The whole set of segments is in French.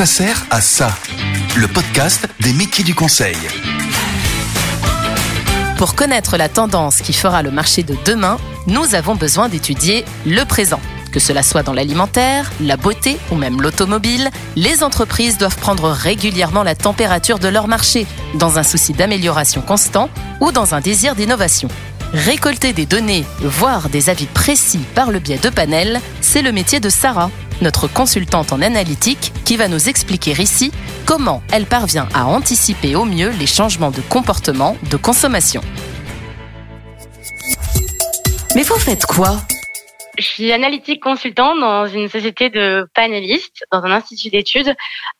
Ça sert à ça. Le podcast des métiers du conseil. Pour connaître la tendance qui fera le marché de demain, nous avons besoin d'étudier le présent. Que cela soit dans l'alimentaire, la beauté ou même l'automobile, les entreprises doivent prendre régulièrement la température de leur marché, dans un souci d'amélioration constant ou dans un désir d'innovation. Récolter des données, voire des avis précis par le biais de panels, c'est le métier de Sarah, notre consultante en analytique, qui va nous expliquer ici comment elle parvient à anticiper au mieux les changements de comportement de consommation. Mais vous faites quoi? Je suis analytique consultant dans une société de panélistes, dans un institut d'études.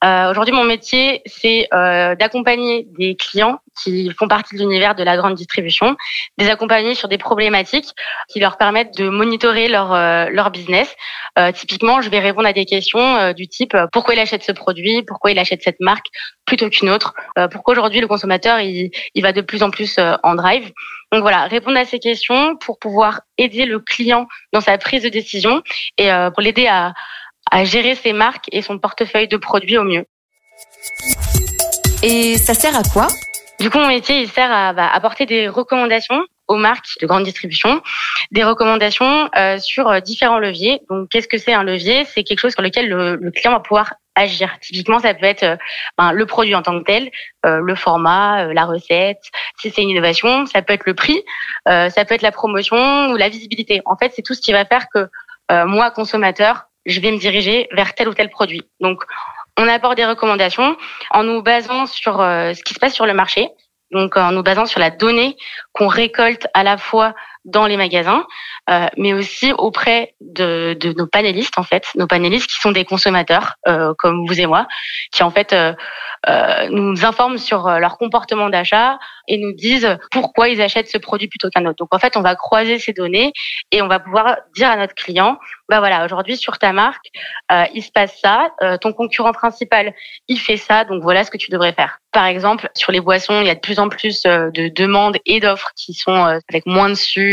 Euh, Aujourd'hui, mon métier, c'est euh, d'accompagner des clients qui font partie de l'univers de la grande distribution, des accompagner sur des problématiques qui leur permettent de monitorer leur euh, leur business. Euh, typiquement, je vais répondre à des questions euh, du type pourquoi il achète ce produit, pourquoi il achète cette marque plutôt qu'une autre, pourquoi aujourd'hui le consommateur il, il va de plus en plus en drive. Donc voilà, répondre à ces questions pour pouvoir aider le client dans sa prise de décision et pour l'aider à, à gérer ses marques et son portefeuille de produits au mieux. Et ça sert à quoi? Du coup, mon métier, il sert à bah, apporter des recommandations aux marques de grande distribution, des recommandations euh, sur euh, différents leviers. Donc, qu'est-ce que c'est un levier? C'est quelque chose sur lequel le, client va pouvoir agir. Typiquement, ça peut être euh, ben, le produit en tant que tel, le format, la recette. Si c'est une innovation, ça peut être le prix, ça peut être la promotion ou la visibilité. En fait, c'est tout ce qui va faire que moi, consommateur, je vais me diriger vers tel ou tel produit. Donc, on apporte des recommandations en nous basant sur ce qui se passe sur le marché, donc en nous basant sur la donnée qu'on récolte à la fois dans les magasins, euh, mais aussi auprès de, de, nos panélistes en fait, nos panélistes qui sont des consommateurs euh, comme vous et moi, qui en fait euh, euh nous informent sur euh, leur comportement d'achat et nous disent pourquoi ils achètent ce produit plutôt qu'un autre. Donc en fait, on va croiser ces données et on va pouvoir dire à notre client, bah voilà, aujourd'hui sur ta marque, euh, il se passe ça, ton concurrent principal, il fait ça, donc voilà ce que tu devrais faire. Par exemple, sur les boissons, il y a de plus en plus de demandes et d'offres qui sont avec moins de sucre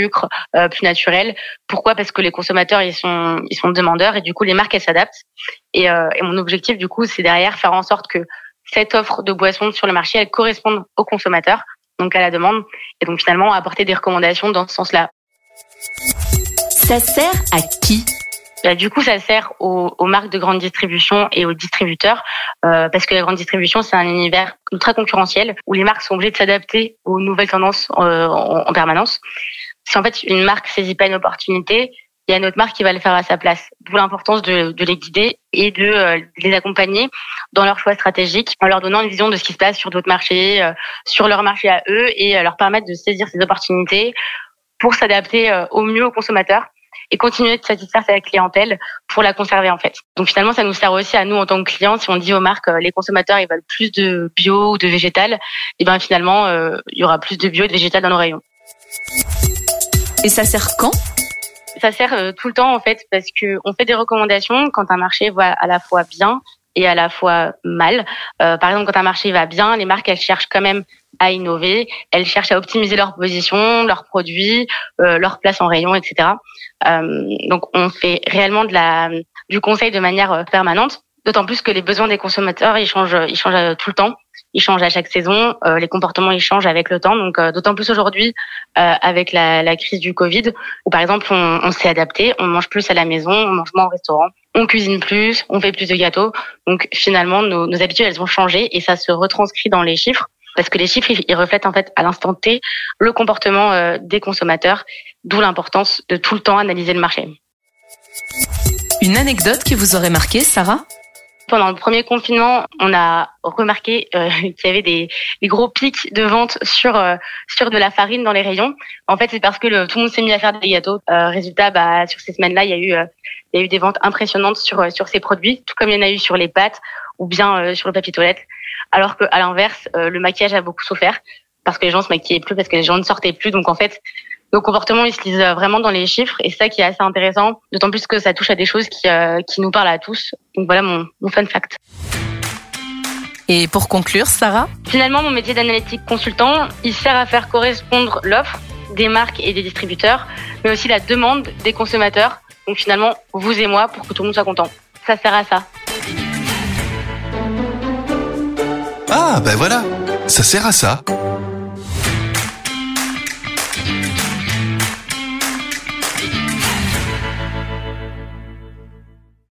euh, plus naturel. Pourquoi? Parce que les consommateurs ils sont ils sont demandeurs et du coup les marques elles s'adaptent. Et, euh, et mon objectif du coup c'est derrière faire en sorte que cette offre de boissons sur le marché elle corresponde aux consommateurs, donc à la demande, et donc finalement apporter des recommandations dans ce sens-là. Ça sert à qui? Bah, du coup, ça sert aux, aux, marques de grande distribution et aux distributeurs euh, parce que la grande distribution, c'est un univers ultra concurrentiel où les marques sont obligées de s'adapter aux nouvelles tendances euh, en, en, permanence si en fait une marque saisit pas une opportunité, il y a une autre marque qui va le faire à sa place. D'où l'importance de, de, les guider et de euh, les accompagner dans leurs choix stratégiques en leur donnant une vision de ce qui se passe sur d'autres marchés, euh, sur leur marché à eux et euh, leur permettre de saisir ces opportunités pour s'adapter au mieux aux consommateurs et continuer de satisfaire sa clientèle pour la conserver en fait. Donc finalement, ça nous sert aussi à nous en tant que clients. Si on dit aux marques, les consommateurs ils veulent plus de bio ou de végétal, et eh ben finalement, il y aura plus de bio et de végétal dans nos rayons. Et ça sert quand? Ça sert euh, tout le temps en fait parce que on fait des recommandations quand un marché va à la fois bien et à la fois mal. Euh, par exemple, quand un marché va bien, les marques elles cherchent quand même à innover, elles cherchent à optimiser leur position, leurs produits, euh, leur place en rayon, etc. Euh, donc on fait réellement de la du conseil de manière euh, permanente. D'autant plus que les besoins des consommateurs ils changent, ils changent tout le temps ils changent à chaque saison, euh, les comportements ils changent avec le temps. Donc euh, d'autant plus aujourd'hui euh, avec la, crise du Covid, où par exemple on, on s'est adapté, on mange plus à la maison, on mange moins au restaurant, on cuisine plus, on fait plus de gâteaux. Donc finalement nos, nos habitudes elles ont changé et ça se retranscrit dans les chiffres parce que les chiffres ils reflètent en fait à l'instant T le comportement des consommateurs, d'où l'importance de tout le temps analyser le marché. Une anecdote qui vous aurait marqué, Sarah? Pendant le premier confinement, on a remarqué euh, qu'il y avait des, des, gros pics de vente sur euh, sur de la farine dans les rayons. En fait, c'est parce que le, tout le monde s'est mis à faire des gâteaux. Euh, résultat, bah, sur ces semaines-là, il y a eu euh, il y a eu des ventes impressionnantes sur euh, sur ces produits, tout comme il y en a eu sur les pâtes ou bien sur le papier toilette. Alors que à l'inverse, le maquillage a beaucoup souffert parce que les gens se maquillaient plus, parce que les gens ne sortaient plus. Donc en fait, nos comportements, ils se lisent vraiment dans les chiffres et c'est ça qui est assez intéressant, d'autant plus que ça touche à des choses qui, euh, qui nous parlent à tous. Donc voilà mon, mon fun fact. Et pour conclure, Sarah? Finalement, mon métier d'analytique consultant, il sert à faire correspondre l'offre des marques et des distributeurs, mais aussi la demande des consommateurs. Donc finalement, vous et moi, pour que tout le monde soit content. Ça sert à ça. Ah, ben voilà, ça sert à ça.